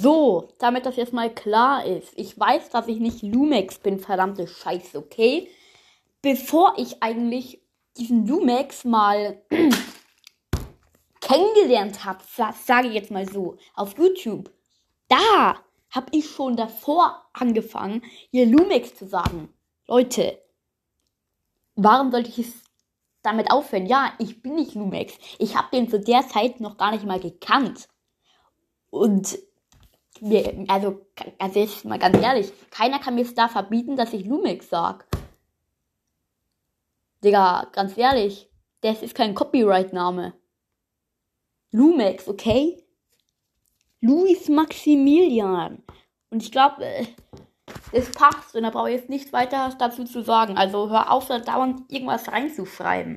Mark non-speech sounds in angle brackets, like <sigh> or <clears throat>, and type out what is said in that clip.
So, damit das jetzt mal klar ist. Ich weiß, dass ich nicht Lumex bin, verdammte Scheiße, okay? Bevor ich eigentlich diesen Lumex mal <clears throat> kennengelernt habe, sage ich jetzt mal so, auf YouTube, da habe ich schon davor angefangen, hier Lumex zu sagen. Leute, warum sollte ich es damit aufhören? Ja, ich bin nicht Lumex. Ich habe den zu der Zeit noch gar nicht mal gekannt. Und mir, also, also jetzt mal ganz ehrlich, keiner kann mir es da verbieten, dass ich Lumex sag. Digga, ganz ehrlich, das ist kein Copyright-Name. Lumex, okay? Luis Maximilian. Und ich glaube, äh, es passt und da brauche ich jetzt nichts weiter dazu zu sagen. Also hör auf, da dauernd irgendwas reinzuschreiben.